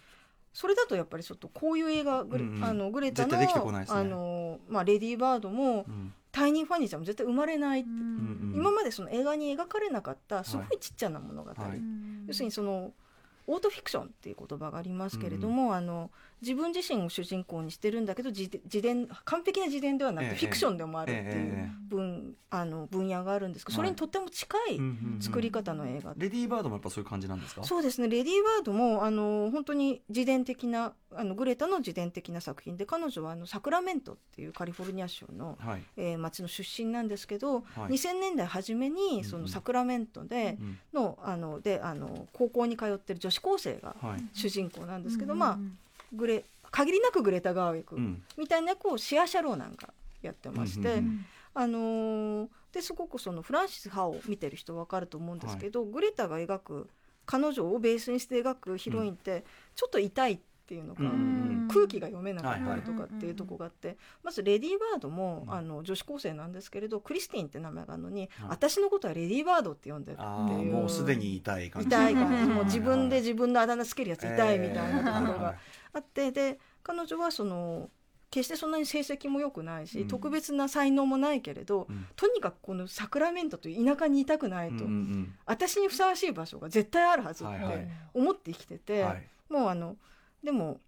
C: それだとやっぱりちょっとこういう映画グレ,、
B: うんうん。
C: あのグレタの
B: ね。
C: あの、まあ、レディー・バードも
B: うん。
C: タイニー・ファニーちゃんも絶対生まれない今までその映画に描かれなかったすごいちっちゃな物語、
B: はい。
C: 要するにそのオートフィクションっていう言葉がありますけれども、あの自分自身を主人公にしてるんだけど自自伝完璧な自伝ではなく
B: ええ
C: てフィクションでもあるってい
B: えええ
C: う分,、あの分野があるんですけど、
B: はい。
C: それにとっても近い
B: うんうんうん
C: 作り方の映画。
B: レディーバードもやっぱそういう感じなんですか？
C: そうですね。レディー・バードもあの本当に自伝的なあのグレタの自伝的な作品で彼女はあのサクラメントっていうカリフォルニア州の、
B: はい。
C: えー町の出身なんですけど、
B: はい。
C: 2000年代初め
B: うんうん。
C: にそのサクラメントで
B: うん
C: の,、あのであの高校に通ってる女子高生が
B: はい。
C: 主人公なんですけど、
D: うん。
C: まあグレ限りなくグレタ・ガーウィク
B: うん。
C: みたいな役をシア・シャローなんかやってまして、あのーですごくそのフランシス・ハを見てる人分かると思うんですけど、グレタが描く彼女をベースにして描くヒロインってちょっと痛いっていうのか、空気が読めなかった
B: はい
C: りとかっていうとこがあって、まずレディー・バードも、
B: うん。
C: あの女子高生なんですけれどクリスティンって名前があるのに、
B: はい。
C: 私のことはレディー・バードって呼んでるっていう。
B: もうすでに痛い感じ。
C: 痛い感じ。
D: うん。
C: もう自分で自分のあだ名つけるやつ痛いみたいなところ
B: えー
C: があってで彼女はその決してそんなに成績も良くないし、
B: うん。
C: 特別な才能もないけれど、
B: うん。
C: とにかくこのサクラメントという田舎にいたくないと、
B: うんうん
C: 私にふさわしい場所が絶対あるはずっ
B: はいはい。
C: て思って生きてて、
B: うんはい。
C: もうあのでも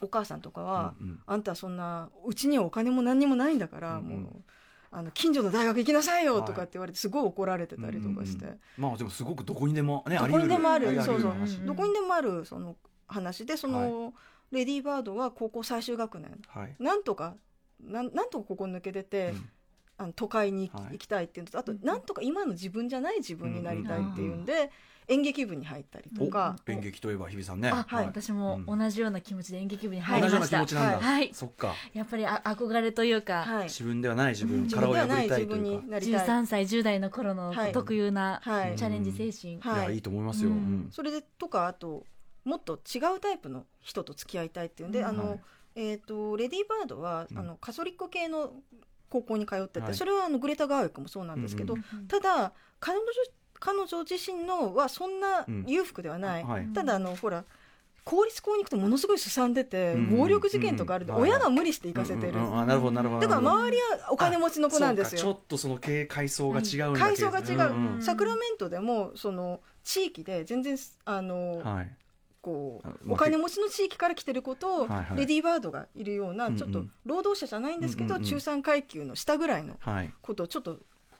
C: お母さんとかは、
B: うんうん。
C: あんたはそんなうちにはお金も何にもないんだから、
B: うんうん。
C: もうあの近所の大学行きなさいよとか
B: はい
C: って言われてすごい怒られてたりとかして、
B: うんうんまあでもすごくどこにでもね
C: どこにでもある。そうそう。
B: 話。
D: うん。
C: どこにでもあるその話でその、
B: は
C: レディー・バードは高校最終学年。
B: はい。
C: なんとかなんなんとかここ抜け出て、
B: うん。
C: あの都会に行き,、
B: はい。
C: 行きたいっていうのとあと、
D: うん
C: なんとか今の自分じゃない自分になりたいっていうんで、演劇部に入ったりとか、
B: お演劇といえば日比さんね。
D: あ、
C: はい。
D: 私も同じような気持ちで演劇部に
C: はい
B: 同じような
D: 入りました。
B: 気持ちなんだ。
D: はい。
B: そっか。
D: やっぱりあ憧れというか、
C: はい、
B: 自分ではない自分
C: 自
B: 殻を破りたいというか。
C: なりたい。
D: 13歳10代の頃の
C: はい。
D: 特有な
C: はい。
D: チャレンジ精神、
C: はい。
B: いやいいと思いますよ。
C: それでとかあともっと違うタイプの人と付き合いたいっていうんで、
D: うん。
C: あの
B: はい。
C: えー、とレディー・バードは、
B: うん。
C: あのカソリック系の高校に通ってて、
B: はい。
C: それはあのグレタ・ガーウィックもそうなんですけど、
B: うん。
C: ただ彼女彼女自身のはそんな
B: うん。
C: 裕福ではない、
B: はい。
C: ただあのほら公立校に行くとものすごいすさんでて、
B: うん。
C: 暴力事件とかあるん。で、
B: うん
C: 親が無理して行かせてる、
B: うんうんうん。あなるほどなるほど。
C: だから周りはお金持ちの子なんですよ。
B: ちょっとその経階層が違う
C: 階層が違う、
B: んん
C: サクラメントでもその地域で全然あの、
B: はい。
C: こう
B: あ
C: お金持ちの地域から来てることをレディー・バードがいるような
B: うんうん。
C: ちょっと労働者じゃないんですけど
B: うんうんうん。
C: 中産階級の下ぐらいの
B: はい。
C: ことをちょっと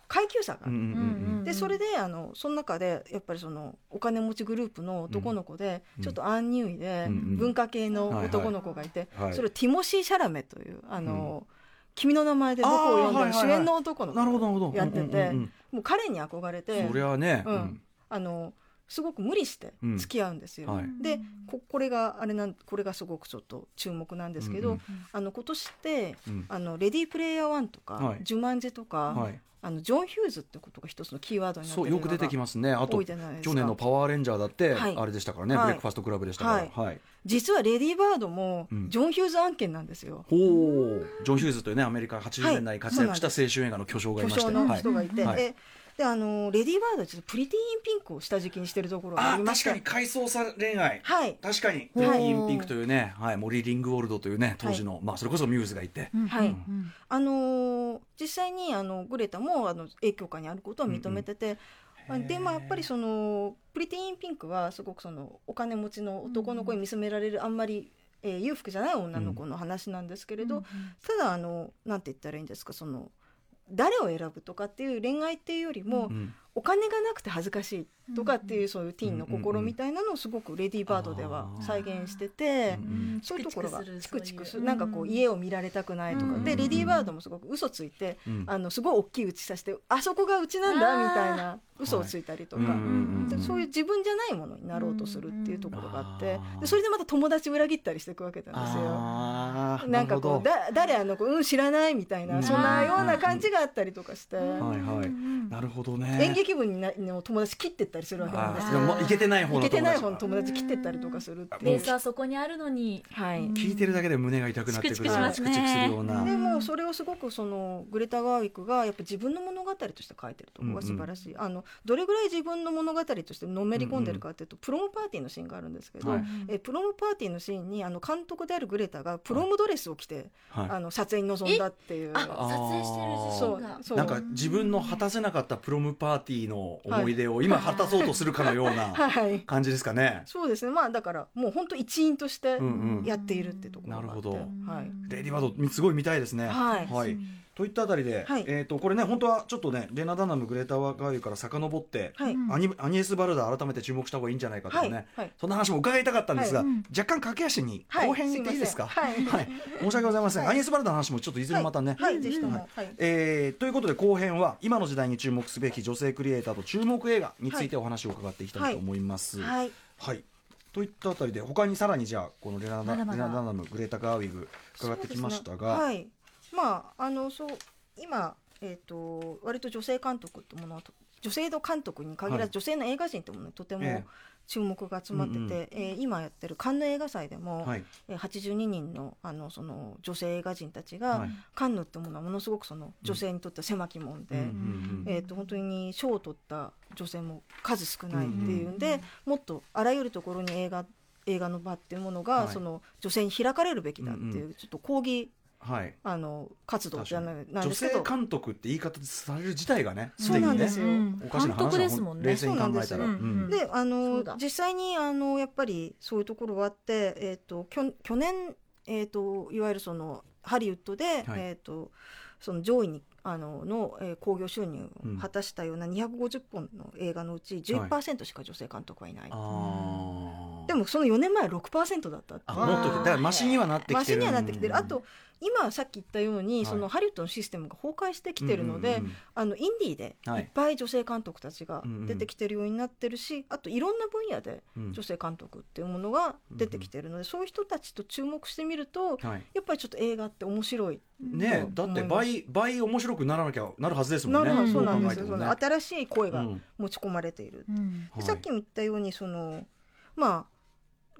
C: 階級差がある。
B: うんうんうん
C: でそれであのその中でやっぱりそのお金持ちグループの男の子で
B: うん。
C: ちょっとアンニュイで
B: うんうん。
C: 文化系の男の子がいて
B: はい
C: それをティモシー・シャラメというあの君の名前で僕を呼んでる主演の男の
B: なるほど
C: 子
B: なるほど。
C: やってて
B: うんうんうん
C: もう彼に憧れて
B: そりゃね。
C: うん。あのすごく無理して付き合うんですよ。
B: うんはい。
C: でここれがあれなんこれがすごくちょっと注目なんですけど、
B: うん。うん。
C: あの今年って
B: うん。
C: あのレディープレイヤー1とか、
B: はい。
C: ジュマンジェとか、
B: はい
C: あのジョン・ヒューズってことが一つのキーワードになってる
B: そうよく出てき
C: ま
B: ますね。あと去年のパワーレンジャーだって
C: はい。
B: あれでしたからね
C: はい。
B: ブレックファストクラブでしたから。はい。
C: 実はレディー・バードも
B: うん。
C: ジョン・ヒューズ案件なんですよ。
B: ほう。ジョン・ヒューズというねアメリカ80年代に活躍した青春映画の巨匠がい
C: 巨
B: まして。
C: 匠の人がいて、
B: はい。
C: でであのレディー・バードはちょっとプリティ・イン・ピンクを下敷きにしてるところがあ
B: あ
C: りまして。
B: 確かに回想さ恋愛
C: はい。
B: 確かに。
C: ほう
B: ティーンピンクというね、はい、モリー・リングウォルドというね当時の、まあそれこそミューズがいて、
D: うん
C: はい
D: うん。
C: あのー実際にあのグレタもあの影響下にあることは認めてて、
B: うん。うん
C: でまあやっぱりそのプリティ・イン・ピンクはすごくそのお金持ちの男の子に見つめられるあんまり、えー裕福じゃない女の子の話なんですけれど、ただあのなんて言ったらいいんですかその誰を選ぶとかっていう恋愛っていうよりも、
B: うん。
C: お金がなくて恥ずかしいとかっていうそういうティーンの心みたいなのをすごくレディー・バードでは再現してて。
B: うん
C: そういうところがチ
D: チ
C: クチクするなんかこう家を見られたくないとか、
D: うん
C: でレディー・バードもすごく嘘ついて、
B: うん。
C: あのすごい大きい打ちさしてあそこがうちなんだみたいな嘘をついたりとか、そういう自分じゃないものになろうとするっていうところがあって、
B: うん
C: でそれでまた友達裏切ったりしていくわけなんですよ。なんかこうだ誰あの子うん知らないみたいな、
B: うん。
C: そんなような感じがあったりとかして、
B: はいはい。なるほどね。
C: 演劇部になの友達切ってったりするわけなんですよ。
B: いけてない方の
C: いけてない方
B: 友
C: の友達切ってったりとかするって。いう
D: ベース。はそこにあるのに。
C: はい、
D: うん
B: 聞いてるだけで胸が痛くなってくる
D: チクチクしますね。
B: チクチクするような。
C: でもそれをすごくそのグレタ・ガーウィックがやっぱ自分の物語として書いてるところが素晴らしい、あのどれぐらい自分の物語としてのめり込んでるかっていうと、プロムパーティーのシーンがあるんですけど、
B: はい。
C: えプロムパーティーのシーンにあの監督であるグレタがプロムドレスを着て、
B: はい。
C: あの撮影に臨んだっていう。
D: あ撮影してる自
C: そうそう。
B: なんか自分の果たせなかったプロムパーティーの思い出を今果たそうとするかのような
C: はい。
B: 感じですかね。
C: そうですね。まあだからもう本当一員としてやっているってところ
B: なるほど。
C: はい。
B: レディーバードすごい見たいですね。
C: はい。
B: はい。といったあたりで、
C: はい。
B: えっ、とこれね本当はちょっとねレナダナムグレタワガーユから遡って、
C: はい。
D: うん。
B: アニアニエスバルダ改めて注目した方がいいんじゃないかとかね、
C: はい。はい。
B: そんな話も伺いたかったんですが、
D: はい。うん。
B: 若干駆け足に
C: はい
B: 後編に行っていいですか？
C: はい。
B: 申し訳ございません。
C: はい。
B: アニエスバルダの話もちょっといずれまたね。
C: はい。
B: えーということで後編は今の時代に注目すべき女性クリエイターと注目映画についてお話を伺っていきたいと思います。はい、
C: はい。
B: といったあたりで他にさらにじゃあこのレナダナダナムグレタ・ガーウィグ伺ってきましたが、
C: まああのそう今えー、と割と女性監督ってものはと女性の監督に限らず、
B: はい。
C: 女性の映画人ってものにとても
B: え
C: 注目が集まってて、
B: うんうん
C: えー今やってるカンヌ映画祭でも、
B: はい。
C: えー82人のあのその女性映画人たちが、
B: はい。
C: カンヌってものはものすごくその女性にとっては狭き門で。
B: うんうん
C: えー、と本当に賞を取った女性も数少ないっていうんで、
D: うんうん
C: もっとあらゆるところに映画映画の場っていうものが、
B: はい。
C: その女性に開かれるべきだっていう、
B: うん。
C: ちょっと抗議
B: はい。
C: あの活動じゃないなん
B: 女性
C: ですけど。
B: 監督って言い方される自体がね
C: そうなんですよ。
D: うん。
B: おかしな話
D: 監督ですもんね。
B: 冷静に考えたら。
C: そう
D: なんですよ。
B: うん。
C: であ
D: そ
C: の実際にあのやっぱりそういうところがあって、えー、ときょ去年、えー、といわゆるそのハリウッドで、えー、とその上位にあのの、えー興行収入を果たしたような250本の映画のうち11%しか女性監督はいない、
B: あー。
C: でもその4年前は6%だったって
B: あもっとだからマシにはなってきてる。
C: マシにはなってきてる。あと今さっき言ったように、
B: はい。
C: そのハリウッドのシステムが崩壊してきてるので、
B: うんうんうん。
C: あのインディーで
B: はい。
C: いっぱい女性監督たちが
B: うんうん
C: 出てきてるようになってるし、あといろんな分野で
B: うん。
C: 女性監督っていうものが出てきてるので、そういう人たちと注目してみると
B: はい。
C: やっぱりちょっと映画って面白い、
B: ねだって倍倍面白くならなきゃなるはずですもね。
C: なんるほどそうなん
B: ど
C: ですよ、そ
B: 考えてもね
C: の新しい声が
B: うん。
C: 持ち込まれている。
D: うん。
C: さっきも言ったようにそのまあ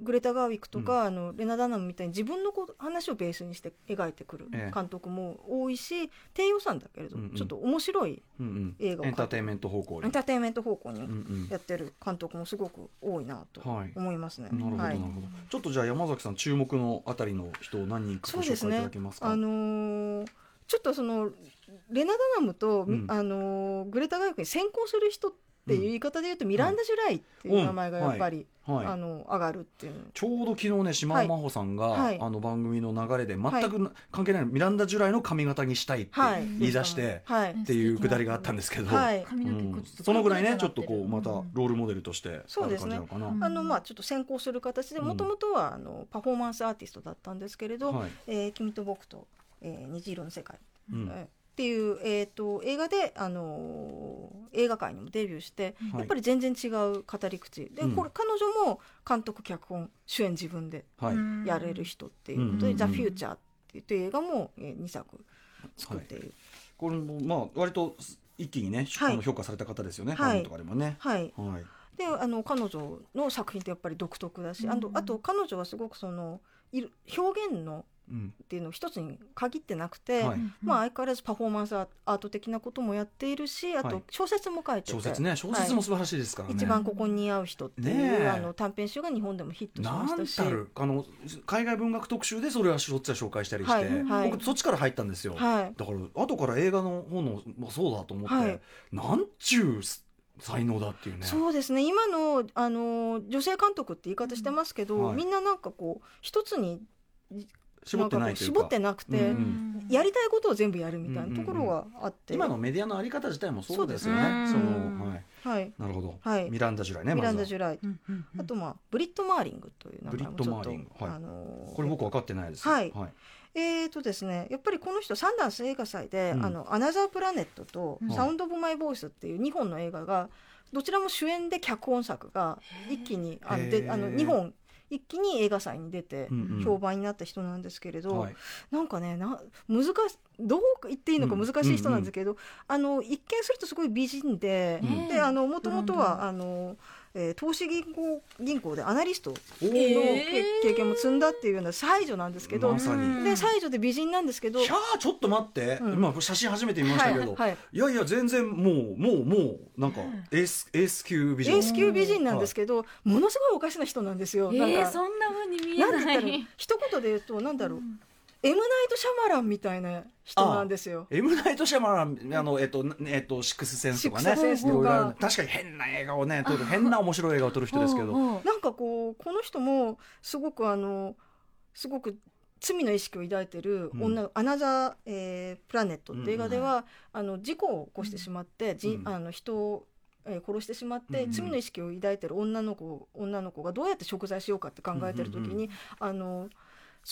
C: グレタ・ガーウィックとか、あのレナ・ダナムみたいに自分のこう話をベースにして描いてくる
B: ええ。
C: 監督も多いし、低予算だけれど、
B: うんうん。
C: ちょっと面白い
B: うんうん
C: 映画を
B: エンターテインメント方向に
C: エンターテインメント方向に
B: うんうん。
C: やってる監督もすごく多いなと
B: はい。
C: 思いますね。
B: なるほど、
C: はい。
B: なるほど。ちょっとじゃあ山崎さん注目のあたりの人を何人かご紹介いただけますか？
C: あのーちょっとそのレナ・ダナムと、
B: うん。
C: あのーグレタ・ガーウィックに先行する人っていう言い方で言うと、ミランダ・ジュライっていう名前がやっぱり、
B: はい。
C: あの上がるっていう。
B: ちょうど昨日ね島尾真帆さんが、
C: はい。
B: あの番組の流れで全く関係ない、ミランダ・ジュライの髪型にしたいって
C: はい、
B: 言い出して、
C: はい。
B: っていうくだりがあったんですけど、
C: はい。
D: 髪の毛
B: うん。そのぐらいねちょっとこうまた
D: うん。
B: ロールモデルとして
C: そうですね。あのまあちょっと先行する形で
B: うん。
C: もともとはあのパフォーマンスアーティストだったんですけれど「
B: はい。
C: えー君と僕と、えー虹色の世界」
B: うん。
C: えーっていう、えー、と映画で、あのー映画界にもデビューして、
B: はい。
C: やっぱり全然違う語り口。で、
B: うん。
C: これ彼女も監督脚本主演自分でやれる人っていうことで「
B: うんうんうん
C: ザ・フューチャーっていう映画も、え2作作っている。
B: これもまあ割と一気にね、
C: はい。
B: 評価された方ですよね、
C: はい。
B: とかでもね。
C: はい、
B: はい。
C: であの彼女の作品ってやっぱり独特だし、
D: うん。
C: あとあと彼女はすごくそのいる表現の
B: うん。
C: っていうの一つに限ってなくて、
B: はい。
C: まあ、相変わらずパフォーマンスアート的なこともやっているしあ
B: はい。
C: と小説も書いてて、
B: 小説ね、小説も素晴らしいですからね。
C: 一番ここに似合う人っていう、あの短編集が日本でもヒットし
B: な
C: ましたし。
B: んたる。あの海外文学特集でそれはしょっちゅう紹介したりして、
C: はい。はい。
B: 僕そっちから入ったんですよ、
C: はい。
B: だから後から映画の方の、まあ、そうだと思って、
C: はい。
B: なんちゅう才能だっていうね。
C: そうですね。今のあの女性監督って言い方してますけど、
B: うん。はい。
C: みんななんかこう一つに
B: 絞ってないというか。
C: 絞ってなくて、
B: うん
C: やりたいことを全部やるみたいなところがあって、
B: 今のメディアのあり方自体もそうですよね。
D: そ
B: の、
D: うん。
B: はい、
C: はい。
B: なるほど、
C: はい。
B: ミランダ・ジュライね
C: ミランダ・ジュライ、
D: うんうんうん。
C: あとまあブリット・マーリングという名前もちょっと。
B: ブリットマーリング。はい。
C: あの
B: これ僕分かってないです。
C: はい。
B: はい。
C: えーとですね、やっぱりこの人サンダンス映画祭で「
B: うん。
C: あのアナザー・プラネット」と
D: うん「
C: サウンド・オブ・マイ・ボイス」っていう2本の映画がどちらも主演で脚本作が一気にあのであの2本一気に映画祭に出て
B: うんうん。
C: 評判になった人なんですけれど、
B: はい。
C: なんかねな難しどう言っていいのか難しい人なんですけど、あの一見するとすごい美人で、
B: うん。
C: であのもともと
D: ブラン
C: はあの、えー投資銀行銀行でアナリストの経験も積んだっていうような才女なんですけど、
B: まさに。
C: で才女で美人なんですけど
B: ひゃーちょっと待って、
C: うん。
B: 今写真初めて見ましたけど、
C: はいはい。
B: いやいや全然もうもうもうなんかエースエース級美人。
C: エース級美人なんですけど、ものすごいおかしな人なんですよ。なん
D: えー、
C: か
D: そんな風に見え
C: なんて
D: ない
C: 言ったら一言で言うとなんだろう、エムナイト・シャマランみたいな人なんですよ。
B: エムナイト・シャマランあのえっとえっとシックスセンスとかね。確かに変な映画をね撮る変な面白い映画を撮る人ですけど。
D: ど
C: なんかこうこの人もすごくあのすごく罪の意識を抱いてる女の、アナザー、えープラネットって映画では、あの事故を起こしてしまって、じ
B: うん。
C: あの人を、えー殺してしまって、
B: うん
C: 罪の意識を抱いてる女の子女の子がどうやって食材しようかって考えてる時に、
B: うんうん。
C: あの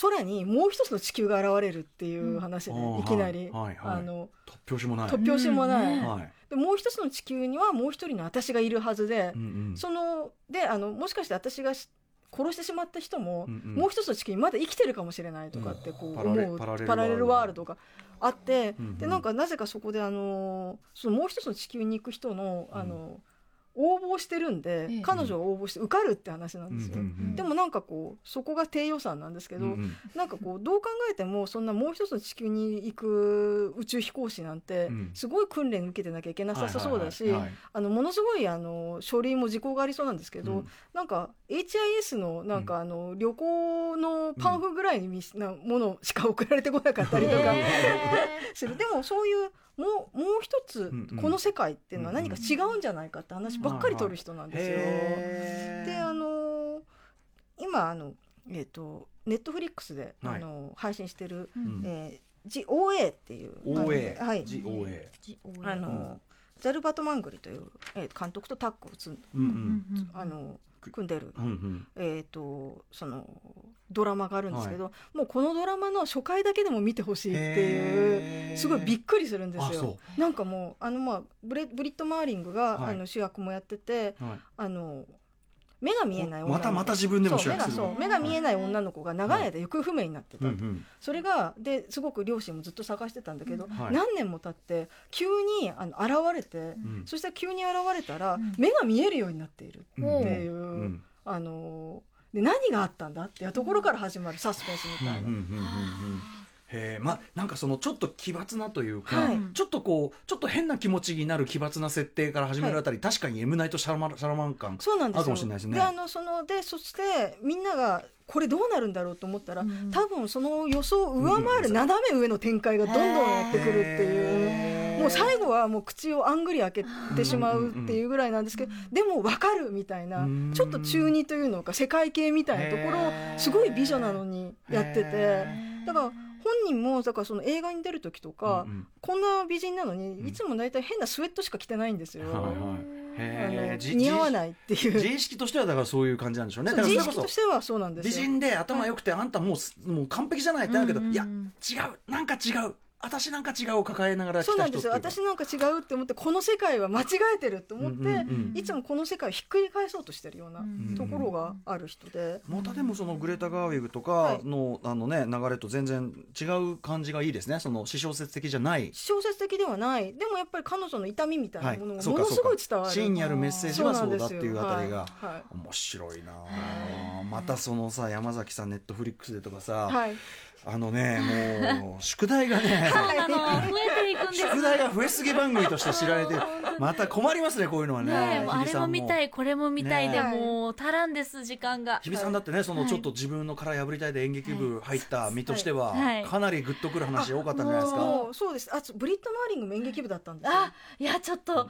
C: 空にもう一つの地球が現れるっていう話で、
B: うん。
C: いきなり、
B: はいはいはい。
C: あの
B: 突拍子もない。
C: 突拍子もない、
D: うんね。
B: はい
C: でもう一つの地球にはもう一人の私がいるはずで、
B: うんうん。
C: そのであのもしかして私がし殺してしまった人も、
B: うんうん。
C: もう一つの地球にまだ生きてるかもしれないとかってこう
B: パラレ
C: 思う
B: パラレル
C: パラレルワールドがあって、
B: うんうん。
C: でなんかなぜかそこであのそのもう一つの地球に行く人のあの、応募してるんで、
D: ええ。
C: 彼女が応募して受かるって話なんですよ。
B: うんうんうん
C: でもなんかこうそこが低予算なんですけど、
B: うんうん。
C: なんかこうどう考えてもそんなもう一つの地球に行く宇宙飛行士なんて
B: うん。
C: すごい訓練受けてなきゃいけなさそうだし、
B: はいはいはい
C: あのものすごいあの書類も時効がありそうなんですけど、
B: うん。
C: なんか HIS のなんかあの旅行のパンフぐらいにみなものしか送られてこなかったりとか する、でもそういうもうもう一つ
B: うんうん。
C: この世界っていうのは何か違うんじゃないかって話ばっかり取る人なんですよ。であの今あのえっ、とネットフリックスで、
B: はい。
C: あの配信してる、
D: うん。
C: えー、GOA っていう
B: OA
C: はい。
B: GOA
C: あの、ザルバト・マングリという、えー監督とタッグを組ん
B: うんうん。
C: あの組んでる、
B: うんうん。
C: えー、とそのドラマがあるんですけど、もうこのドラマの初回だけでも見てほしいっていうすごいびっくりするんですよ。なんかもうあの、まあ、ブレブリット・マーリングが、
B: はい。
C: あの主役もやってて
B: はい。
C: あの目が見えない女の子。
B: またまた自分でも主役する
C: そう目がそう目が見えない女の子が長い間行方不明になってた、
B: うんうん。
C: それがですごく両親もずっと探してたんだけど、
B: はい。
C: 何年も経って急にあの現れて、
B: うん。
C: そしたら急に現れたら、
D: うん。
C: 目が見えるようになっているって
B: うん
C: いう、
B: うん。
C: あので何があったんだっていうところから始まるサスペンスみたいな。
B: えまあなんかそのちょっと奇抜なというか、
C: はい。
B: ちょっとこうちょっと変な気持ちになる奇抜な設定から始めるあたり、確かに M ナイトシャラマシャラマン感あるか
C: そうなんですよ。
B: もしれないですね。
C: あのそのでそしてみんながこれどうなるんだろうと思ったら、
D: うん。
C: 多分その予想を上回る斜め上の展開がどんどんやってくるっていう。もう最後はもう口をあんぐり開けてしまうっていうぐらいなんですけど、でも分かるみたいな
B: うん。
C: ちょっと中二というのか世界系みたいなところをすごい美女なのにやってて
B: へ
C: だから本人もだからその映画に出る時とか、
B: うんうん。
C: こんな美人なのに
B: うん。
C: いつも大体変なスウェットしか着てないんですよ。
B: はいはい。
C: 似合わないっていう。
B: 自意識としてはだからそういう感じなんでしょうね。
C: 自意識
B: と
C: してはそうなんですよ。
B: 美人で頭良くて、あんたもうすもう完璧じゃないってなるけど、いや違う。なんか違う私なんか違うを抱えながら来
C: そうなんです。よ私なんか違うって思ってこの世界は間違えてると思って、
B: うんうんうん。
C: いつもこの世界をひっくり返そうとしてるような
D: うん
C: ところがある人で、
B: またでもそのグレタ・ガーウィグとか
C: はい。
B: の,、あのね流れと全然違う感じがいいですね。その私小説的じゃない。
C: 小説的ではない。でもやっぱり彼女の痛みみたいなものがものすごい伝わる、
B: 真にあるメッセージはそうだっていうあたりが。
C: はい。はい。
B: 面白いなあまたそのさ山崎さんネットフリックスでとかさ、
C: はい
B: あのねもう宿題がね
D: そうなの。増えていくんです。
B: 宿題が増えすぎ番組として知られてるまた困りますねこういうのはね。
D: あれも見たいこれも見たいで
C: ね
D: もう足らんです時間が。
B: 日比さんだってねその
D: はい
B: ちょっと自分の殻破りたいで演劇部入った身としては
D: はい。
B: かなりグッとくる話多かったんじゃないですか？
C: そうです。あブリット・マーリングも演劇部だったんですよ。
D: あいやちょっと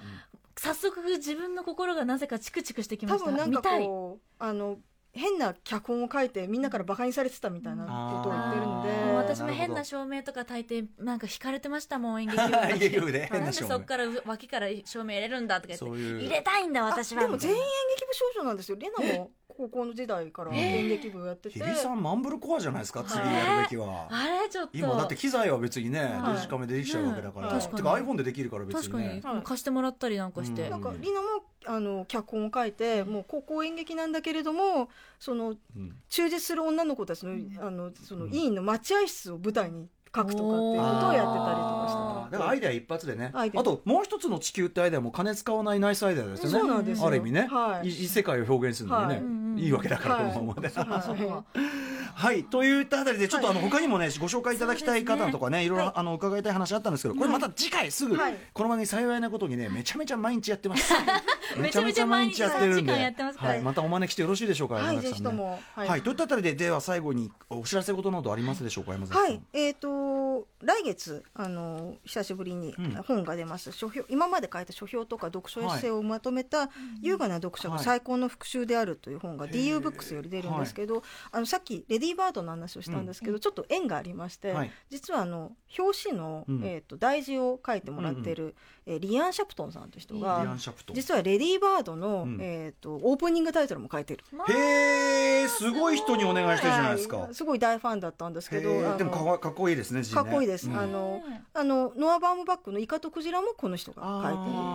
D: 早速自分の心がなぜかチクチクしてきました。
C: 多分なんか
D: 見たい。
C: こうあの変な脚本を書いてみんなからバカにされてたみたいなことを言ってるんで。
D: 私も変な照明とか焚いてなんか惹かれてましたもん演劇部
B: 演劇部で。変
D: な
B: なん
D: でそっから脇から照明入れるんだとか言って入れたいんだ私は
C: あでも全員演劇部少女なんですよ。レナも高校の時代から演劇部をやってて。
B: 日比さんマンブルコアじゃないですか次
C: はい。
B: やるべきは。
D: あれちょっと。
B: 今だって機材は別にね
C: はい。
B: デジカメでできちゃうわけだから、
C: ね
B: てか
D: 確かに。
B: iPhone でできるから別
D: 確かに。
B: にね。
C: はい
D: 貸してもらったりなんかして、
B: うん。
C: なんかリナもあの脚本を書いてもう高校演劇なんだけれどもその
B: うん。
C: 忠実する女の子たちの,、あのその
B: うん。
C: 委員の待合室を舞台に書くとかっていうことをやってたりとかして
B: だからアイデア一発でね。あともう一つの地球ってアイデアも金使わないナイスアイデアですよね。ある意味ね、
C: はい。
B: い異世界を表現するのにね、
C: はい。
B: い、いわけだから、
C: はい
B: このままで。
D: はい。
B: はい、といったあたりで、ちょっとあの、
C: はい。
B: 他にもね、ご紹介いただきたい方とかね、いろいろ、
C: はい
B: あの、伺いたい話あったんですけど、これまた次回すぐ、
C: はい。
B: この番組幸いなことにね、めちゃめちゃ毎日やってます。
D: めちゃめちゃ毎日
B: やってるんで、
D: 3時間やってます。から
B: はい、またお招きしてよろしいでしょうか、
C: はい。
B: 山崎さんね。は、
C: はい。い。
B: といったあたりで、では最後にお知らせ事などありますでしょうか、山崎さん。
C: はい、えー、と Ooh. 来月あの久しぶりに
B: うん。
C: 本が出ます、書評今まで書いた書評とか読書エッセイをまとめた「優雅な読者が最高の復習である」という本が DU ブックスより出るんですけど、あのさっきレディーバードの話をしたんですけど、ちょっと縁がありまして、
B: はい。
C: 実はあの表紙の、
B: うん。
C: えー、と題字を書いてもらってる、えーリアン・シャプトンさんという人
B: リ
C: が
B: アンシャプトン。
C: 実はレディーバードの、
B: うん。
C: えー、とオープニングタイトルも書いてる。
B: へえ、すごい人にお願いしてるじゃないですか。
C: はい。すごい大ファンだったんですけど
B: でもかっこいいですね、字ね
C: かっこいいです、
B: うん。
C: あのあのノア・バームバックの「イカとクジラ」もこの人が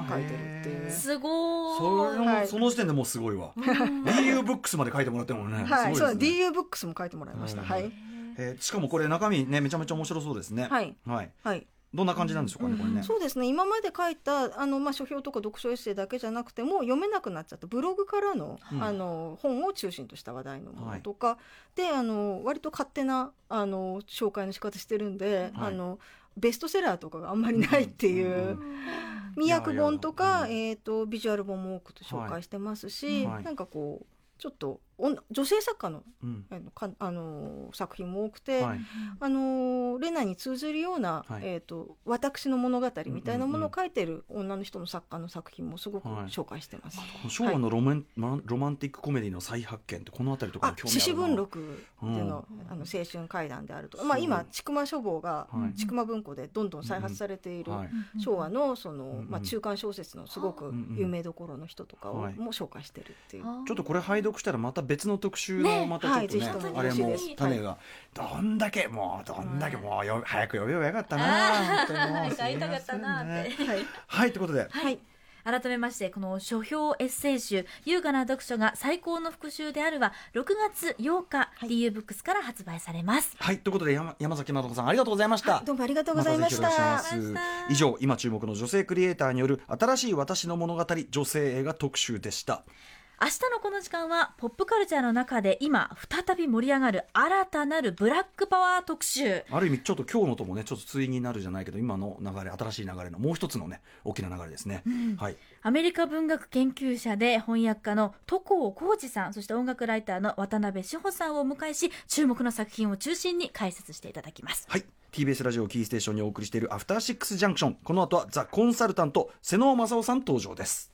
C: 書いてる書いてるっていう。
D: すごーい。
B: それも
C: はい
B: その時点でもうすごいわ。
D: うん
B: DU ブックスまで書いてもらってもね。
C: はい、そう DU ブックスも書いてもらいました。
B: うん。
C: はい。
B: えーしかもこれ中身ねめちゃめちゃ面白そうですね。
C: はい。
B: はい、
C: はい
B: どんな感じなんでしょうかねこれね。
C: そうですね。今まで書いたあの、まあ、書評とか読書エッセイだけじゃなくてもう読めなくなっちゃったブログからの,、
B: うん。
C: あの本を中心とした話題のものとか、であの割と勝手なあの紹介の仕方してるんで、
B: はい。
C: あのベストセラーとかがあんまりないっていう。
B: うん
C: 未訳本とか、えー、とビジュアル本も多く紹介してますし、
B: はい。
C: なんかこうちょっと女性作家の
B: うん。
C: あのかあの作品も多くて、
B: はい。
C: あのレナに通ずるような、
B: はい。
C: えー、と私の物語みたいなものを
B: うん
C: 書いてる女の人の作家の作品もすごく
B: はい。
C: 紹介してます。
B: この昭和のロマン、まロマンティックコメディの再発見ってこの辺りとか興味あるな。
C: 獅子文録での,、あの青春怪談であるとか、まあ、今千曲書房が
B: はい。
C: 千曲文庫でどんどん再発されている、
B: はい。
C: 昭和のその、
B: うんうん。
C: まあ、中間小説のすごく有名どころの人とかを
B: はい。
C: も紹介してるっていう。
B: ちょっとこれ拝読したらまた別の特集の
D: ね
B: またちょっとね,、
C: はいぜひとも
B: あれも種がどんだけもうどんだけもうよ早く呼べばよかったな
D: 会いたかったなって。
C: はい
B: はい。ということで。
C: はい。
D: 改めましてこの書評エッセイ集「優雅な読書が最高の復習である」は6月8日、DU ブックスから発売されます。
B: はいということで山山崎まどかさんありがとうございました。
C: どうもありがとうございました。
B: 以上今注目の女性クリエイターによる新しい私の物語女性映画特集でした
D: 明日のこの時間はポップカルチャーの中で今再び盛り上がる新たなるブラックパワー特集。
B: ある意味ちょっと今日のともねちょっと対になるじゃないけど今の流れ新しい流れのもう一つのね大きな流れですね、はい。
D: アメリカ文学研究者で翻訳家の戸郷浩二さんそして音楽ライターの渡辺志保さんをお迎えし注目の作品を中心に解説していただきます。
B: はい。TBS ラジオキーステーションにお送りしているアフターシックスジャンクションこの後はザ・コンサルタント瀬能正夫さん登場です